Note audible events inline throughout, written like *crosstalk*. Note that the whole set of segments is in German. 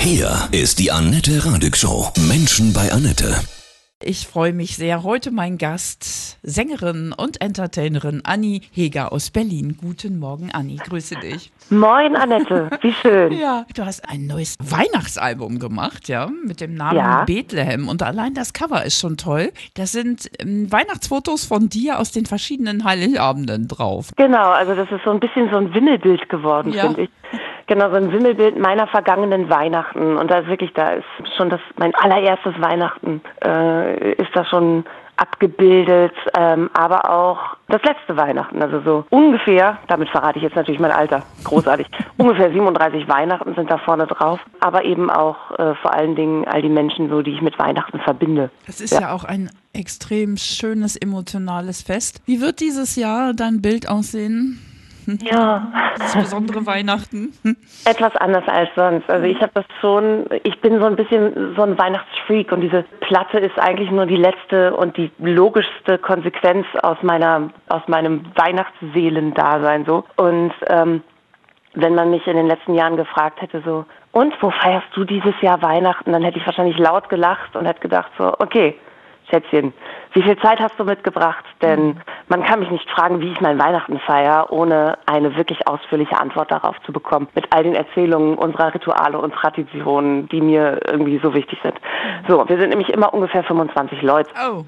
Hier ist die Annette Radig Show. Menschen bei Annette. Ich freue mich sehr. Heute mein Gast, Sängerin und Entertainerin Anni Heger aus Berlin. Guten Morgen, Anni. Grüße dich. Moin, Annette. Wie schön. Ja, du hast ein neues Weihnachtsalbum gemacht, ja, mit dem Namen Ja. Bethlehem. Und allein das Cover ist schon toll. Das sind ähm, Weihnachtsfotos von dir aus den verschiedenen Heiligabenden drauf. Genau, also das ist so ein bisschen so ein Wimmelbild geworden, Ja. finde ich. Genau, so ein Wimmelbild meiner vergangenen Weihnachten. Und da ist wirklich, da ist schon das, mein allererstes Weihnachten, äh, ist da schon abgebildet, ähm, aber auch das letzte Weihnachten. Also so ungefähr, damit verrate ich jetzt natürlich mein Alter, großartig, *laughs* ungefähr 37 Weihnachten sind da vorne drauf, aber eben auch äh, vor allen Dingen all die Menschen so, die ich mit Weihnachten verbinde. Das ist ja. auch ein extrem schönes, emotionales Fest. Wie wird dieses Jahr dein Bild aussehen? *laughs* Ja. Das besondere Weihnachten? *laughs* Etwas anders als sonst. Also ich habe das schon, ich bin so ein bisschen so ein Weihnachtsfreak und diese Platte ist eigentlich nur die letzte und die logischste Konsequenz aus meiner, aus meinem Weihnachtsseelendasein so. Und ähm, wenn man mich in den letzten Jahren gefragt hätte so, und wo feierst du dieses Jahr Weihnachten, dann hätte ich wahrscheinlich laut gelacht und hätte gedacht so, okay, Schätzchen, wie viel Zeit hast du mitgebracht? Denn man kann mich nicht fragen, wie ich mein Weihnachten feiere, ohne eine wirklich ausführliche Antwort darauf zu bekommen. Mit all den Erzählungen unserer Rituale und Traditionen, die mir irgendwie so wichtig sind. So, wir sind nämlich immer ungefähr 25 Leute. Oh,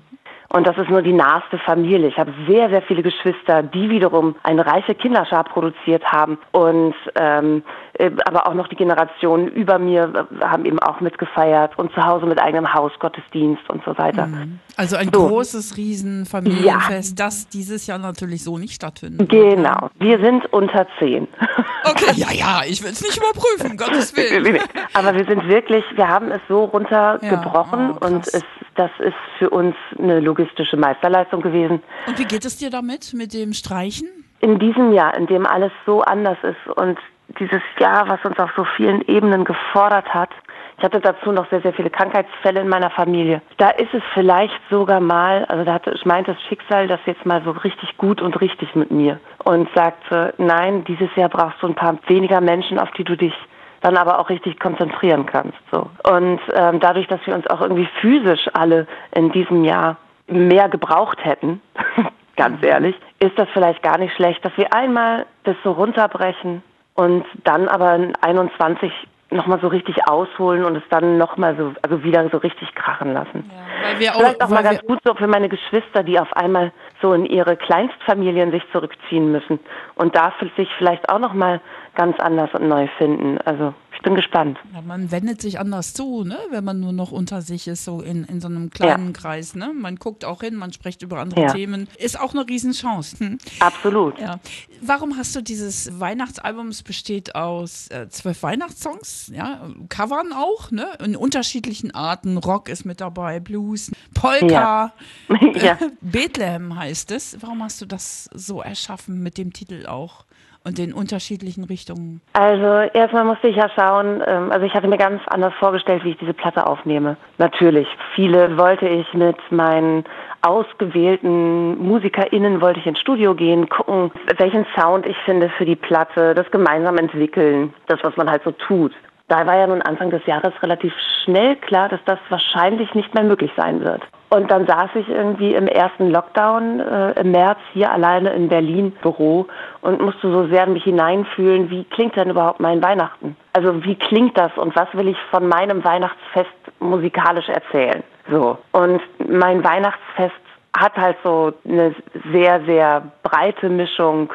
Und das ist nur die naheste Familie. Ich habe sehr, sehr viele Geschwister, die wiederum eine reiche Kinderschar produziert haben. Und ähm, äh, aber auch noch die Generationen über mir äh, haben eben auch mitgefeiert und zu Hause mit eigenem Hausgottesdienst und so weiter. also ein So. großes Riesenfamilienfest, das dieses Jahr natürlich so nicht stattfindet. Genau. Wir sind unter zehn. *laughs* Okay, ja, ja, ich will es nicht überprüfen, Gottes *laughs* Willen. Aber wir sind wirklich, wir haben es so runtergebrochen Ja, oh, und es, das ist für uns eine logistische Meisterleistung gewesen. Und wie geht es dir damit, mit dem Streichen? in diesem Jahr, in dem alles so anders ist und dieses Jahr, was uns auf so vielen Ebenen gefordert hat, ich hatte dazu noch sehr, sehr viele Krankheitsfälle in meiner Familie. Da ist es vielleicht sogar mal, also da hatte, ich meint das Schicksal das jetzt mal so richtig gut und richtig mit mir und sagte, nein, dieses Jahr brauchst du ein paar weniger Menschen, auf die du dich dann aber auch richtig konzentrieren kannst. So. Und ähm, dadurch, dass wir uns auch irgendwie physisch alle in diesem Jahr mehr gebraucht hätten, *laughs* ganz ehrlich, ist das vielleicht gar nicht schlecht, dass wir einmal das so runterbrechen und dann aber in 21 nochmal so richtig ausholen und es dann nochmal so, also wieder so richtig krachen lassen. Weil wir Vielleicht auch mal ganz gut so für meine Geschwister, die auf einmal so in ihre Kleinstfamilien sich zurückziehen müssen und da sich vielleicht auch nochmal ganz anders und neu finden. Also bin gespannt. ja, man wendet sich anders zu, ne? wenn man nur noch unter sich ist, so in, in so einem kleinen Ja. Kreis. Ne? Man guckt auch hin, man spricht über andere Ja. Themen. Ist auch eine Riesenchance. Hm? Absolut. Ja. Warum hast du dieses Weihnachtsalbum? Es besteht aus äh, zwölf Weihnachtssongs, ja, Covern auch, ne? In unterschiedlichen Arten. Rock ist mit dabei, Blues, Polka. *laughs* Bethlehem heißt es. Warum hast du das so erschaffen mit dem Titel auch und den unterschiedlichen Richtungen? Also erstmal musste ich ja schauen, ähm, also ich hatte mir ganz anders vorgestellt, wie ich diese Platte aufnehme. Natürlich, viele wollte ich mit meinen ausgewählten MusikerInnen wollte ich ins Studio gehen, gucken, welchen Sound ich finde für die Platte, das gemeinsam entwickeln, das, was man halt so tut. Da war ja nun Anfang des Jahres relativ schnell klar, dass das wahrscheinlich nicht mehr möglich sein wird. Und dann saß ich irgendwie im ersten Lockdown äh, im März hier alleine in Berlin Büro und musste so sehr mich hineinfühlen, wie klingt denn überhaupt mein Weihnachten? Also wie klingt das und was will ich von meinem Weihnachtsfest musikalisch erzählen? So. Und mein Weihnachtsfest hat halt so eine sehr, sehr breite Mischung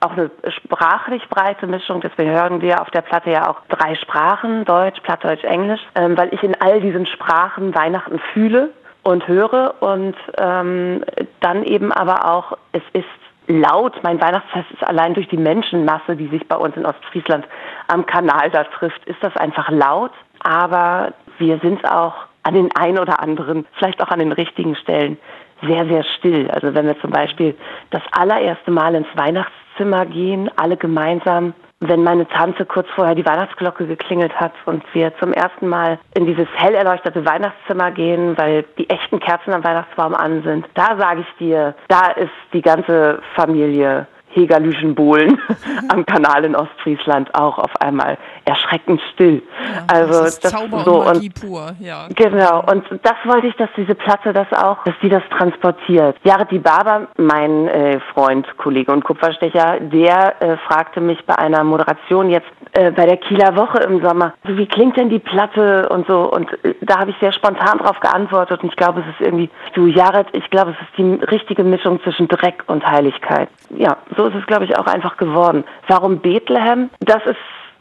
auch eine sprachlich breite Mischung. Deswegen hören wir auf der Platte ja auch drei Sprachen, Deutsch, Plattdeutsch, Englisch, ähm, weil ich in all diesen Sprachen Weihnachten fühle und höre und ähm, dann eben aber auch, es ist laut, mein Weihnachtsfest ist allein durch die Menschenmasse, die sich bei uns in Ostfriesland am Kanal da trifft, ist das einfach laut, aber wir sind auch an den ein oder anderen, vielleicht auch an den richtigen Stellen sehr, sehr still. Also wenn wir zum Beispiel das allererste Mal ins Weihnachtszimmer gehen, alle gemeinsam, wenn meine Tante kurz vorher die Weihnachtsglocke geklingelt hat und wir zum ersten Mal in dieses hell erleuchtete Weihnachtszimmer gehen, weil die echten Kerzen am Weihnachtsbaum an sind, da sage ich dir, da ist die ganze Familie Hegerlüschenbohlen *laughs* am Kanal in Ostfriesland auch auf einmal erschreckend still. Ja, also das ist das Zauber so und und Magie pur, ja. Genau, und das wollte ich, dass diese Platte das auch, dass die das transportiert. Jared Di Baba, mein äh, Freund, Kollege und Kupferstecher, der äh, fragte mich bei einer Moderation jetzt äh, bei der Kieler Woche im Sommer, so, wie klingt denn die Platte und so. Und äh, da habe ich sehr spontan drauf geantwortet und ich glaube, es ist irgendwie, du Jared, ich glaube, es ist die richtige Mischung zwischen Dreck und Heiligkeit. Ja, so ist es, glaube ich, auch einfach geworden. Warum Bethlehem? Das ist,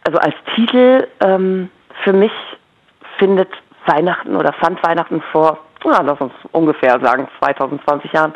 also als Titel, ähm, für mich findet Weihnachten oder fand Weihnachten vor, ja, lass uns ungefähr sagen, 2020 Jahren,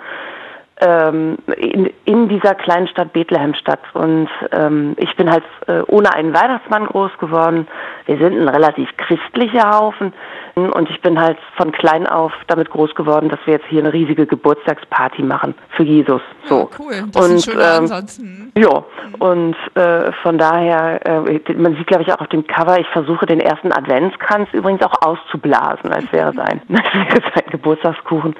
ähm, in, in dieser kleinen Stadt Bethlehem statt. Und ähm, ich bin halt äh, ohne einen Weihnachtsmann groß geworden. Wir sind ein relativ christlicher Haufen. Und ich bin halt von klein auf damit groß geworden, dass wir jetzt hier eine riesige Geburtstagsparty machen für Jesus. So. Ja, cool, das und, ist ein schöner ähm, Ansatz. Hm. ja, und äh, von daher, äh, man sieht, glaube ich, auch auf dem Cover, ich versuche den ersten Adventskranz übrigens auch auszublasen, als wäre es ein, *laughs* als wäre es ein Geburtstagskuchen.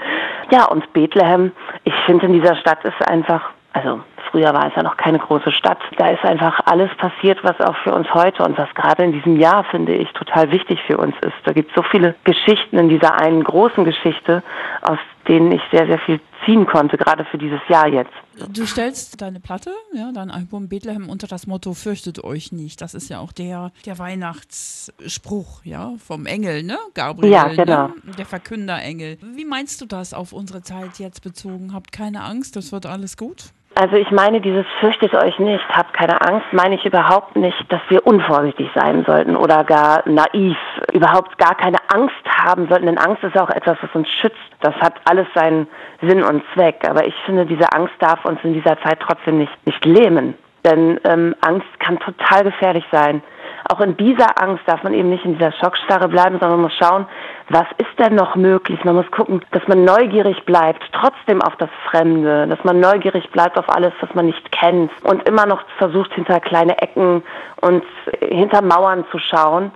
Ja, und Bethlehem, ich finde in dieser Stadt ist einfach, also früher war es ja noch keine große Stadt, da ist einfach alles passiert, was auch für uns heute und was gerade in diesem Jahr, finde ich, total wichtig für uns ist. Da gibt es so viele Geschichten in dieser einen großen Geschichte, aus denen ich sehr, sehr viel ziehen konnte, gerade für dieses Jahr jetzt. Du stellst deine Platte, ja, dein Album Bethlehem unter das Motto Fürchtet euch nicht. Das ist ja auch der, der Weihnachtsspruch, ja, vom Engel, ne? Gabriel, Ja, genau. ne? der Verkünderengel. Wie meinst du das auf unsere Zeit jetzt bezogen? Habt keine Angst, das wird alles gut? Also ich meine, dieses fürchtet euch nicht, habt keine Angst, meine ich überhaupt nicht, dass wir unvorsichtig sein sollten oder gar naiv, überhaupt gar keine Angst haben sollten, denn Angst ist auch etwas, was uns schützt. Das hat alles seinen Sinn und Zweck. Aber ich finde, diese Angst darf uns in dieser Zeit trotzdem nicht, nicht lähmen. Denn ähm, Angst kann total gefährlich sein. Auch in dieser Angst darf man eben nicht in dieser Schockstarre bleiben, sondern man muss schauen, was ist denn noch möglich? Man muss gucken, dass man neugierig bleibt, trotzdem auf das Fremde, dass man neugierig bleibt auf alles, was man nicht kennt und immer noch versucht, hinter kleine Ecken und hinter Mauern zu schauen.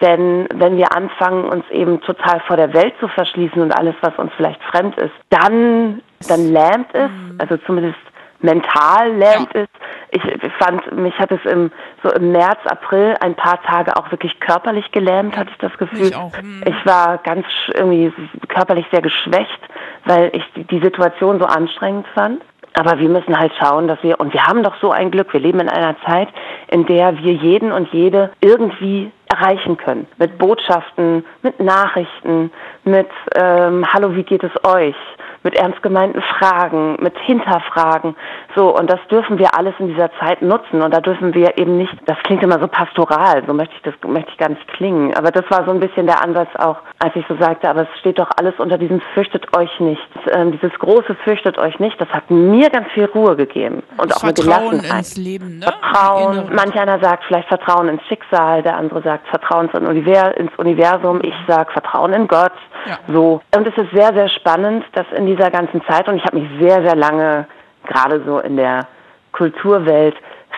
Denn wenn wir anfangen, uns eben total vor der Welt zu verschließen und alles, was uns vielleicht fremd ist, dann, dann lähmt es, also zumindest mental lähmt es. Ich fand, mich hat es im, so im März, April ein paar Tage auch wirklich körperlich gelähmt, hatte ich das Gefühl. Mich auch, hm. Ich war ganz irgendwie körperlich sehr geschwächt, weil ich die, die Situation so anstrengend fand. Aber wir müssen halt schauen, dass wir, und wir haben doch so ein Glück, wir leben in einer Zeit, in der wir jeden und jede irgendwie erreichen können. Mit Botschaften, mit Nachrichten, mit ähm, Hallo, wie geht es euch? Mit ernst gemeinten Fragen, mit Hinterfragen. So, und das dürfen wir alles in dieser Zeit nutzen. Und da dürfen wir eben nicht, das klingt immer so pastoral, so möchte ich das möchte ich gar nicht klingen. Aber das war so ein bisschen der Ansatz auch, als ich so sagte, aber es steht doch alles unter diesem Fürchtet euch nicht. Ähm, dieses große Fürchtet euch nicht, das hat mir ganz viel Ruhe gegeben. Und auch eine Vertrauen Gelassenheit. ins Leben, ne? Vertrauen. Manch einer sagt vielleicht Vertrauen ins Schicksal, der andere sagt Vertrauen ins Univer- ins Universum. Ich sage Vertrauen in Gott. Ja. So. Und es ist sehr, sehr spannend, dass in dieser ganzen Zeit, und ich habe mich sehr, sehr lange, gerade so in der Kulturwelt,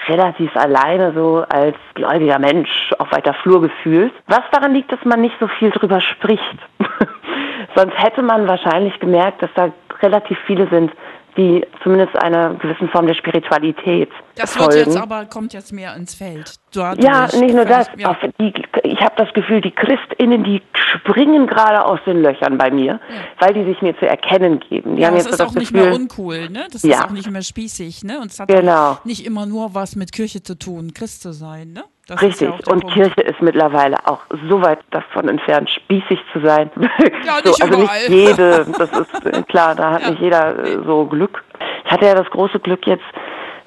relativ alleine so als gläubiger Mensch auf weiter Flur gefühlt. Was daran liegt, dass man nicht so viel drüber spricht. *laughs* Sonst hätte man wahrscheinlich gemerkt, dass da relativ viele sind, die zumindest einer gewissen Form der Spiritualität Das wird folgen. jetzt aber, kommt jetzt mehr ins Feld. Ja, nicht nur das. Ja. Die, ich habe das Gefühl, die ChristInnen, die springen gerade aus den Löchern bei mir, weil die sich mir zu erkennen geben. Die Ja, haben das jetzt ist so auch das nicht Gefühl, mehr uncool, ne? Das Ja. ist auch nicht mehr spießig, ne? Und es hat Genau. nicht immer nur was mit Kirche zu tun, Christ zu sein, ne? Das Richtig, ja und Punkt. Kirche ist mittlerweile auch so weit davon entfernt, spießig zu sein. *laughs* Ja, so, nicht also überall. nicht jede, *laughs* das ist äh, klar, da hat Ja. nicht jeder äh, so Glück. Ich hatte ja das große Glück jetzt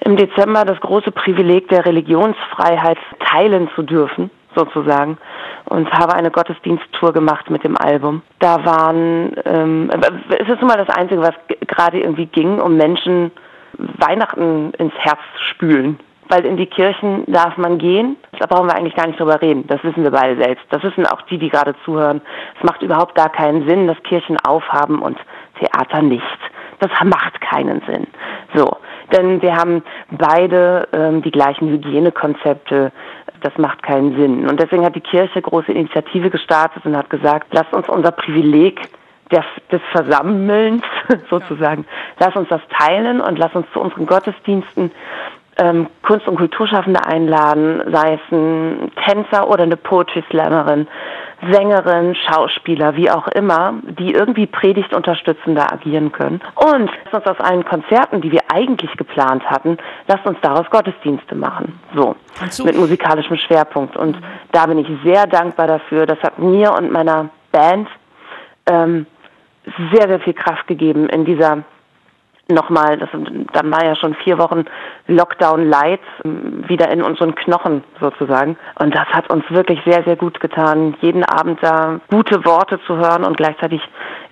im Dezember das große Privileg der Religionsfreiheit teilen zu dürfen, sozusagen, und habe eine Gottesdiensttour gemacht mit dem Album. Da waren, ähm, es ist nun mal das Einzige, was gerade irgendwie ging, um Menschen Weihnachten ins Herz spülen. Weil in die Kirchen darf man gehen. Da brauchen wir eigentlich gar nicht drüber reden. Das wissen wir beide selbst. Das wissen auch die, die gerade zuhören. Es macht überhaupt gar keinen Sinn, dass Kirchen aufhaben und Theater nicht. Das macht keinen Sinn. So. Denn wir haben beide ähm, die gleichen Hygienekonzepte. Das macht keinen Sinn. Und deswegen hat die Kirche große Initiative gestartet und hat gesagt, lasst uns unser Privileg der, des Versammelns *laughs* sozusagen. Lass uns das teilen und lass uns zu unseren Gottesdiensten ähm, Kunst- und Kulturschaffende einladen, sei es ein Tänzer oder eine Poetry Slammerin, Sängerin, Schauspieler, wie auch immer, die irgendwie predigtunterstützender agieren können. Und lasst uns aus allen Konzerten, die wir eigentlich geplant hatten, lasst uns daraus Gottesdienste machen. So, mit musikalischem Schwerpunkt. Und mhm. da bin ich sehr dankbar dafür. Das hat mir und meiner Band ähm, sehr, sehr viel Kraft gegeben in dieser nochmal, das, dann war ja schon vier Wochen Lockdown Light ähm, wieder in unseren Knochen sozusagen. Und das hat uns wirklich sehr, sehr gut getan, jeden Abend da gute Worte zu hören und gleichzeitig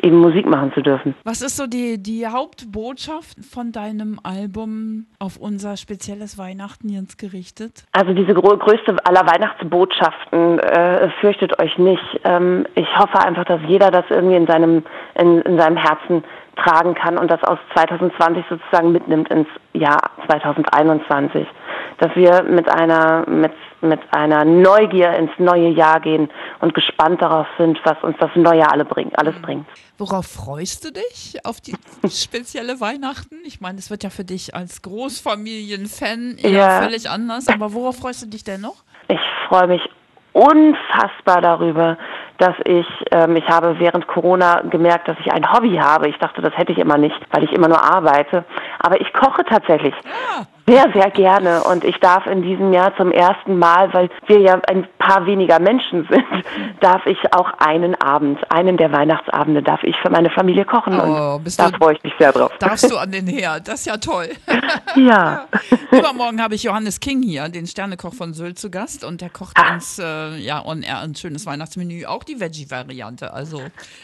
eben Musik machen zu dürfen. Was ist so die, die Hauptbotschaft von deinem Album auf unser spezielles Weihnachten jetzt gerichtet? Also diese größte aller Weihnachtsbotschaften, äh, fürchtet euch nicht. Ähm, ich hoffe einfach, dass jeder das irgendwie in seinem, in, in seinem Herzen tragen kann und das aus 2020 sozusagen mitnimmt ins Jahr 2021. Dass wir mit einer, mit, mit einer Neugier ins neue Jahr gehen und gespannt darauf sind, was uns das Neue alle bringt, alles bringt. Worauf freust du dich auf die *laughs* spezielle Weihnachten? Ich meine, es wird ja für dich als Großfamilienfan eher ja. völlig anders, aber worauf freust du dich denn noch? Ich freue mich unfassbar darüber, dass ich, ähm, ich habe während Corona gemerkt, dass ich ein Hobby habe. Ich dachte, das hätte ich immer nicht, weil ich immer nur arbeite. Aber ich koche tatsächlich. Ja. Sehr, sehr gerne. Und ich darf in diesem Jahr zum ersten Mal, weil wir ja ein paar weniger Menschen *laughs* sind, darf ich auch einen Abend, einen der Weihnachtsabende, darf ich für meine Familie kochen. Oh, und da freue ich mich sehr drauf. Darfst du *laughs* an den Herd? Das ist ja toll. *laughs* ja. Übermorgen habe ich Johannes King hier, den Sternekoch von Sylt zu Gast. Und der kocht ah. uns äh, ja on air ein schönes Weihnachtsmenü. Auch die Veggie-Variante. Also,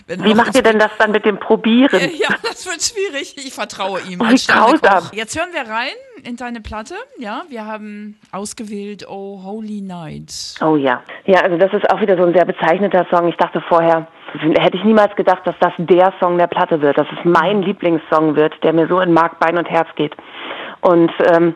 Wie macht ihr denn das dann mit dem Probieren? ja, das wird schwierig. Ich vertraue ihm. Wie grausam. Jetzt hören wir rein in deine Platte. Ja, wir haben ausgewählt Oh Holy Night. Oh ja. Ja, also das ist auch wieder so ein sehr bezeichneter Song. Ich dachte vorher, hätte ich niemals gedacht, dass das der Song der Platte wird, dass es mein Lieblingssong wird, der mir so in Mark, Bein und Herz geht. Und ähm,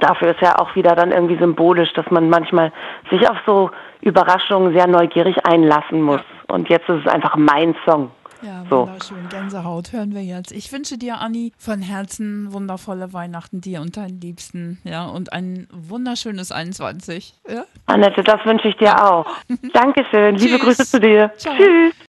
dafür ist ja auch wieder dann irgendwie symbolisch, dass man manchmal sich auf so Überraschungen sehr neugierig einlassen muss. Und jetzt ist es einfach mein Song. Ja, so. wunderschön. Gänsehaut hören wir jetzt. Ich wünsche dir, Anni, von Herzen wundervolle Weihnachten dir und deinen Liebsten. Ja, und ein wunderschönes 21. Ja? Annette, das wünsche ich dir auch. *laughs* Dankeschön. Liebe Grüße zu dir. Ciao. Tschüss.